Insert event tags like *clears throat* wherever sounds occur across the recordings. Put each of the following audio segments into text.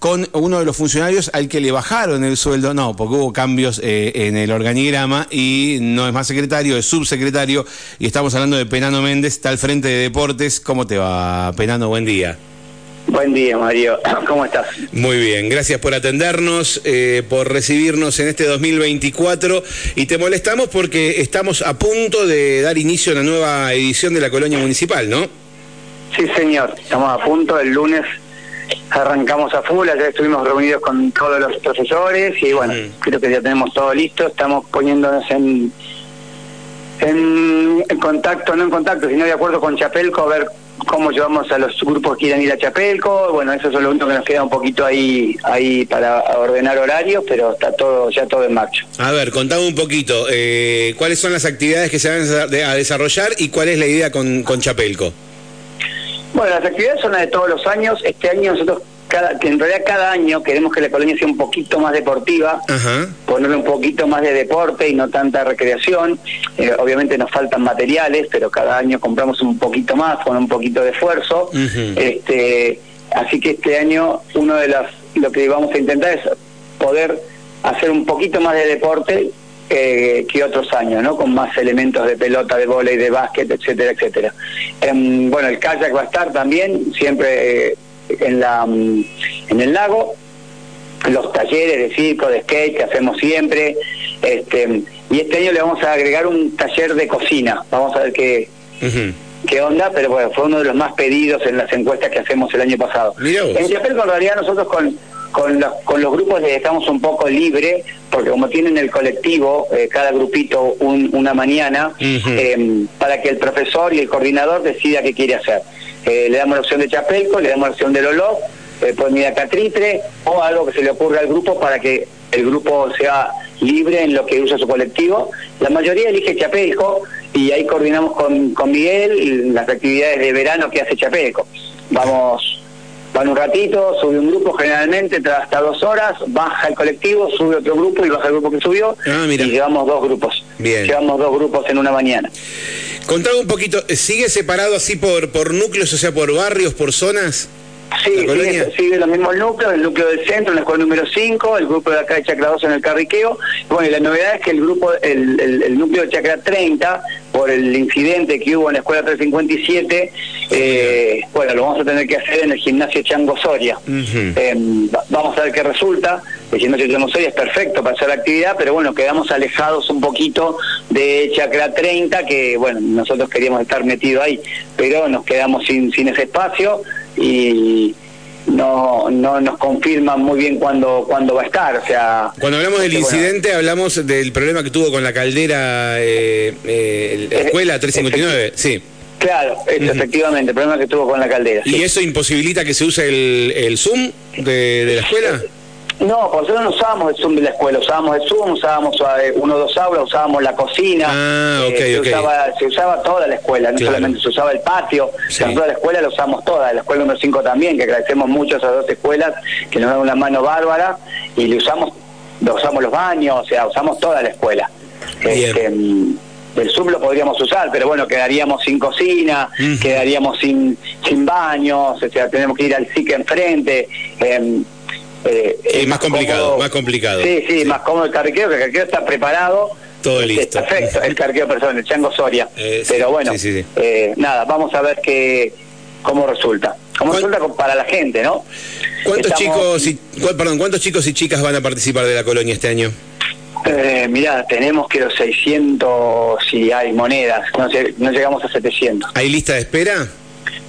con uno de los funcionarios al que le bajaron el sueldo, no, porque hubo cambios eh, en el organigrama y no es más secretario, es subsecretario y estamos hablando de Penano Méndez, está al frente de deportes. ¿Cómo te va, Penano? Buen día. Buen día, Mario. *clears throat* ¿Cómo estás? Muy bien, gracias por atendernos, eh, por recibirnos en este 2024 y te molestamos porque estamos a punto de dar inicio a una nueva edición de la colonia municipal, ¿no? Sí, señor. Estamos a punto. El lunes arrancamos a full. Ayer estuvimos reunidos con todos los profesores y bueno, creo que ya tenemos todo listo. Estamos poniéndonos en, en, contacto, no en contacto, sino de acuerdo con Chapelco a ver cómo llevamos a los grupos que quieran ir a Chapelco. Bueno, eso es lo único que nos queda un poquito ahí ahí para ordenar horarios, pero está todo ya todo en marcha. A ver, contame un poquito, eh, ¿cuáles son las actividades que se van a desarrollar y cuál es la idea con, con Chapelco? Bueno, las actividades son las de todos los años. Este año nosotros cada, que en realidad cada año queremos que la colonia sea un poquito más deportiva, ponerle un poquito más de deporte y no tanta recreación. Eh, obviamente nos faltan materiales, pero cada año compramos un poquito más con un poquito de esfuerzo. este, así que este año uno de las lo que vamos a intentar es poder hacer un poquito más de deporte eh, que otros años, ¿no? Con más elementos de pelota, de volei, de básquet, etcétera, etcétera. Em, bueno, el kayak va a estar también, siempre eh, en, la, mm, en el lago, los talleres de circo, de skate que hacemos siempre, este, y este año le vamos a agregar un taller de cocina, vamos a ver qué, qué onda, pero bueno, fue uno de los más pedidos en las encuestas que hacemos el año pasado. En Chapel, en realidad nosotros con, con, los, con los grupos les dejamos un poco libre, porque como tienen el colectivo, eh, cada grupito una mañana, em, para que el profesor y el coordinador decida qué quiere hacer. Eh, le damos la opción de Chapelco, le damos la opción de Lolo, eh, pueden ir a Catritre o algo que se le ocurra al grupo para que el grupo sea libre en lo que usa su colectivo. La mayoría elige Chapelco y ahí coordinamos con, con Miguel las actividades de verano que hace Chapelco. Vamos van un ratito, sube un grupo generalmente, hasta dos horas, baja el colectivo, sube otro grupo y baja el grupo que subió ah, y llevamos dos grupos. Bien. Llevamos dos grupos en una mañana. Contame un poquito, ¿sigue separado así por, por núcleos, o sea, por barrios, por zonas? Sí, sigue, sigue, los mismos núcleos, el núcleo del centro en la escuela número 5, el grupo de acá de Chacra 2 en el Carriqueo. Bueno, y la novedad es que el grupo, el, el, núcleo de Chacra 30, por el incidente que hubo en la escuela 357, eh, bueno, lo vamos a tener que hacer en el gimnasio Chango Soria. Em, vamos a ver qué resulta. El gimnasio Chango Soria es perfecto para hacer la actividad, pero bueno, quedamos alejados un poquito de Chacra 30, que bueno, nosotros queríamos estar metidos ahí, pero nos quedamos sin, sin ese espacio y no, no nos confirman muy bien cuándo, cuándo va a estar. O sea, Cuando hablamos del incidente, hablamos del problema que tuvo con la caldera, eh, eh, la escuela 359, sí. Claro, efectivamente, el problema que tuvo con la caldera. ¿Y eso imposibilita que se use el, el Zoom de, de la escuela? No, por nosotros no usábamos el Zoom de la escuela, usábamos el Zoom, usábamos eh, uno o dos aulas, usábamos la cocina, ah, eh, se, Usaba, se usaba toda la escuela, no solamente se usaba el patio, toda la escuela la usamos toda, la escuela número 5 también, que agradecemos mucho a esas dos escuelas que nos dan una mano bárbara y le usamos, lo usamos los baños, o sea, usamos toda la escuela. Este, el Zoom lo podríamos usar, pero bueno, quedaríamos sin cocina, quedaríamos sin, sin baños, o sea, tenemos que ir al SIC enfrente. Eh, eh, más complicado, más complicado. Sí, sí, más cómodo el carqueo, que el carqueo está preparado. Todo listo. perfecto, el carqueo personal, el Chango Soria. Eh, Pero bueno, eh, nada, vamos a ver qué cómo resulta. ¿Cómo resulta para la gente, no? ¿Cuántos chicos y perdón, cuántos chicos y chicas van a participar de la colonia este año? Eh, mirá, tenemos que los 600 si hay monedas, no, no llegamos a 700. ¿Hay lista de espera?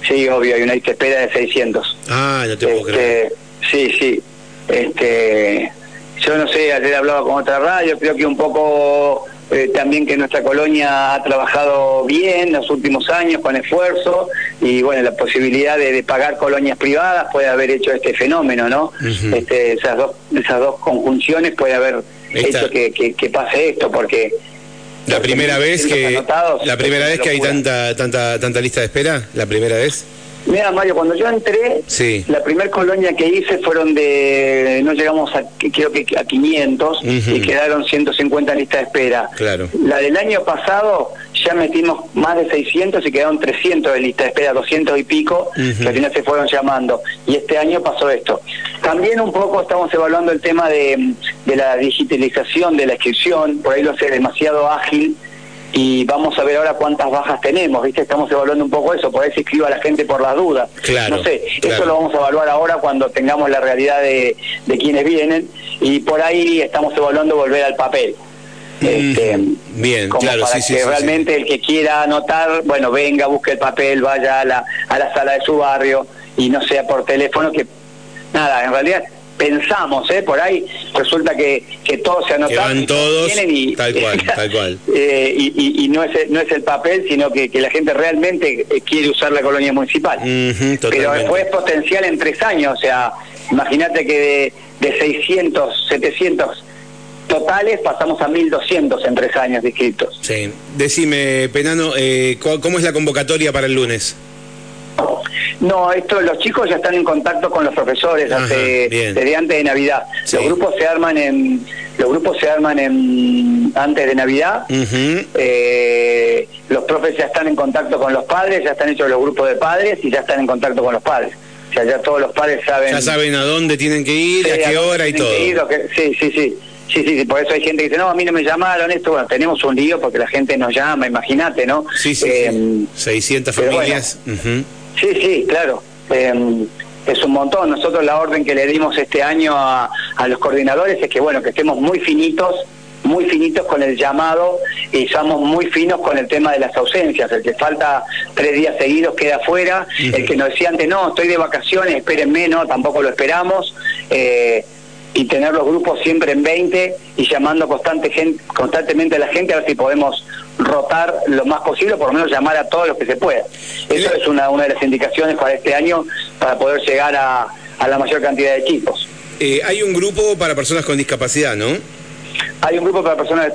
Sí, obvio, hay una lista de espera de 600. Ah, no te puedo creer. Este, sí, sí, este, yo no sé, ayer hablaba con otra radio, creo que un poco eh, también que nuestra colonia ha trabajado bien los últimos años con esfuerzo y bueno, la posibilidad de, pagar colonias privadas puede haber hecho este fenómeno, ¿no? este, esas, dos, esas dos conjunciones puede haber hecho que, que, pase esto, porque... La primera vez que la primera vez que hay tanta tanta tanta lista de espera, la primera vez. Mira, Mario, cuando yo entré, la primer colonia que hice fueron de, no llegamos a, creo que a 500 y quedaron 150 listas de espera. Claro. La del año pasado ya metimos más de 600 y quedaron 300 de lista de espera, 200 y pico, que al final se fueron llamando. Y este año pasó esto. También un poco estamos evaluando el tema de, de la digitalización de la inscripción, por ahí lo hace demasiado ágil y vamos a ver ahora cuántas bajas tenemos, ¿viste? Estamos evaluando un poco eso, por ahí se escriba la gente por las dudas. no sé, eso lo vamos a evaluar ahora cuando tengamos la realidad de, de quienes vienen y por ahí estamos evaluando volver al papel. Este, Bien, claro, para que realmente el que quiera anotar, bueno, venga, busque el papel, vaya a la, a la sala de su barrio y no sea por teléfono, que nada, en realidad pensamos, ¿eh? Por ahí resulta que, que todos se anotan. todos, y, tal *laughs* cual, tal cual. Eh, y, y, no, es, no es el papel, sino que, que la gente realmente eh, quiere usar la colonia municipal. Pero después es potencial en tres años, o sea, imagínate que de, de 600, 700 totales pasamos a 1.200 en tres años de inscritos. Sí. Decime, Penano, eh, ¿cómo es la convocatoria para el lunes? No, esto los chicos ya están en contacto con los profesores desde antes de Navidad. Los grupos se arman en los grupos se arman en antes de Navidad. Eh, los profes ya están en contacto con los padres, ya están hechos los grupos de padres y ya están en contacto con los padres. O sea, ya todos los padres saben. Ya saben a dónde tienen que ir, a qué hora y todo. sí, sí, sí. Sí, sí, sí, por eso hay gente que dice, no, a mí no me llamaron esto. Bueno, tenemos un lío porque la gente nos llama, imagínate, ¿no? Sí, sí, eh, 600 familias. Sí, sí, claro. Eh, es un montón. Nosotros la orden que le dimos este año a, los coordinadores es que, bueno, que estemos muy finitos, muy finitos con el llamado y somos muy finos con el tema de las ausencias. El que falta tres días seguidos queda fuera. El que nos decía antes, no, estoy de vacaciones, espérenme, no, tampoco lo esperamos. Eh, y tener los grupos siempre en 20 y llamando constante gente, constantemente a la gente a ver si podemos rotar lo más posible, por lo menos llamar a todos los que se pueda. Eso es una, una de las indicaciones para este año para poder llegar a, a la mayor cantidad de equipos. Eh, hay un grupo para personas con discapacidad, ¿no? Hay un grupo para personas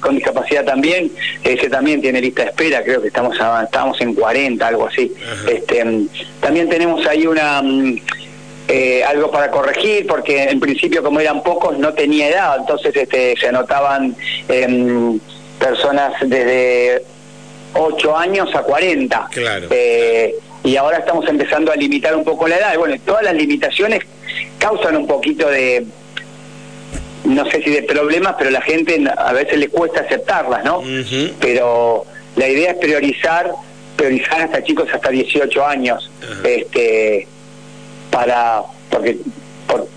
con discapacidad también, ese también tiene lista de espera, creo que estamos estamos en 40, algo así. Este, también tenemos ahí una mm, eh, algo para corregir, porque en principio como eran pocos no tenía edad, entonces este, se anotaban em, personas desde 8 años a 40. Eh, y ahora estamos empezando a limitar un poco la edad. Y bueno, todas las limitaciones causan un poquito de, no sé si de problemas, pero la gente a veces le cuesta aceptarlas, ¿no? Pero la idea es priorizar, priorizar hasta chicos hasta 18 años. este para porque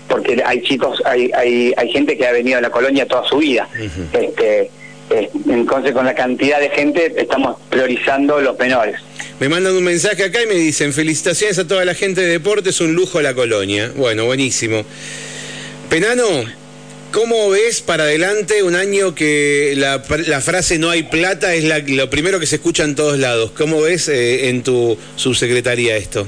porque hay chicos hay, hay hay gente que ha venido a la colonia toda su vida este entonces con la cantidad de gente estamos priorizando los menores me mandan un mensaje acá y me dicen felicitaciones a toda la gente de deportes un lujo la colonia bueno buenísimo Penano ¿Cómo ves para adelante un año que la, la frase no hay plata es la, lo primero que se escucha en todos lados? ¿Cómo ves eh, en tu subsecretaría esto?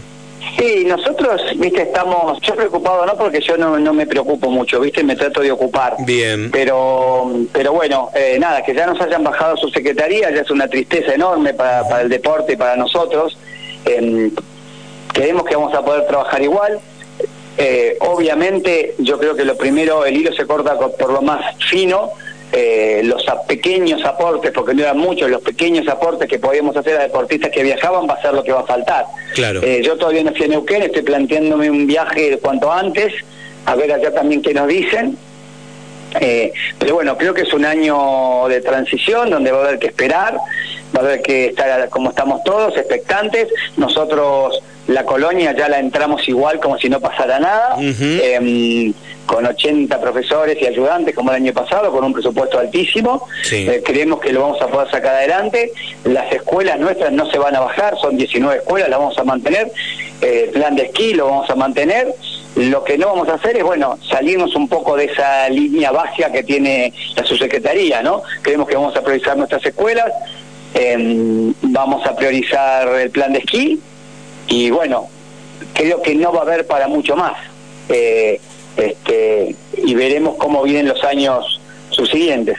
Sí, nosotros, viste, estamos, yo preocupado no porque yo no, no me preocupo mucho, viste, me trato de ocupar. Bien. Pero, pero bueno, eh, nada, que ya nos hayan bajado su secretaría ya es una tristeza enorme para, para el deporte y para nosotros. Eh, creemos que vamos a poder trabajar igual. Eh, obviamente, yo creo que lo primero, el hilo se corta por lo más fino, eh, los pequeños aportes, porque no eran muchos, los pequeños aportes que podíamos hacer a deportistas que viajaban va a ser lo que va a faltar. Claro. Eh, yo todavía no fui a Neuquén, estoy planteándome un viaje cuanto antes, a ver allá también qué nos dicen. Eh, pero bueno, creo que es un año de transición donde va a haber que esperar, va a haber que estar como estamos todos, expectantes. Nosotros la colonia ya la entramos igual como si no pasara nada con 80 profesores y ayudantes como el año pasado, con un presupuesto altísimo. Eh, creemos que lo vamos a poder sacar adelante. Las escuelas nuestras no se van a bajar, son 19 escuelas, las vamos a mantener. Eh, el plan de esquí lo vamos a mantener. Lo que no vamos a hacer es, bueno, salirnos un poco de esa línea básica que tiene la subsecretaría, ¿no? Creemos que vamos a priorizar nuestras escuelas, em, vamos a priorizar el plan de esquí y, bueno, creo que no va a haber para mucho más. Eh, este, y veremos cómo vienen los años subsiguientes.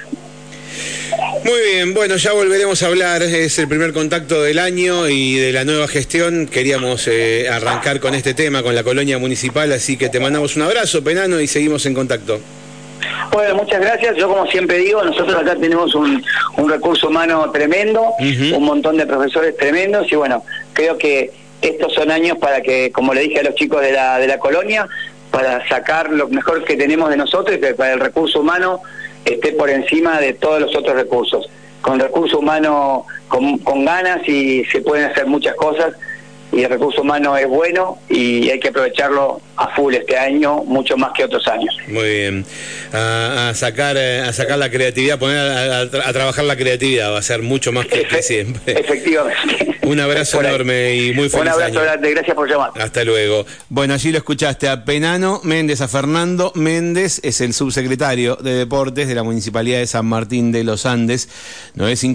Muy bien, bueno, ya volveremos a hablar, es el primer contacto del año y de la nueva gestión. Queríamos eh, arrancar con este tema, con la colonia municipal, así que te mandamos un abrazo, Penano, y seguimos en contacto. Bueno, muchas gracias. Yo como siempre digo, nosotros acá tenemos un, recurso humano tremendo, un montón de profesores tremendos y bueno, creo que estos son años para que, como le dije a los chicos de la, de la colonia, para sacar lo mejor que tenemos de nosotros y que para el recurso humano esté por encima de todos los otros recursos. Con recurso humano con, con ganas y se pueden hacer muchas cosas y el recurso humano es bueno y hay que aprovecharlo a full este año, mucho más que otros años. Muy bien. A, sacar eh, a sacar la creatividad, poner a, trabajar la creatividad, va a ser mucho más que, siempre. Efectivamente. Un abrazo enorme y muy feliz Un abrazo grande, gracias por llamar. Hasta luego. Bueno, allí lo escuchaste a Penano Méndez, a Fernando Méndez, es el subsecretario de Deportes de la Municipalidad de San Martín de los Andes. 950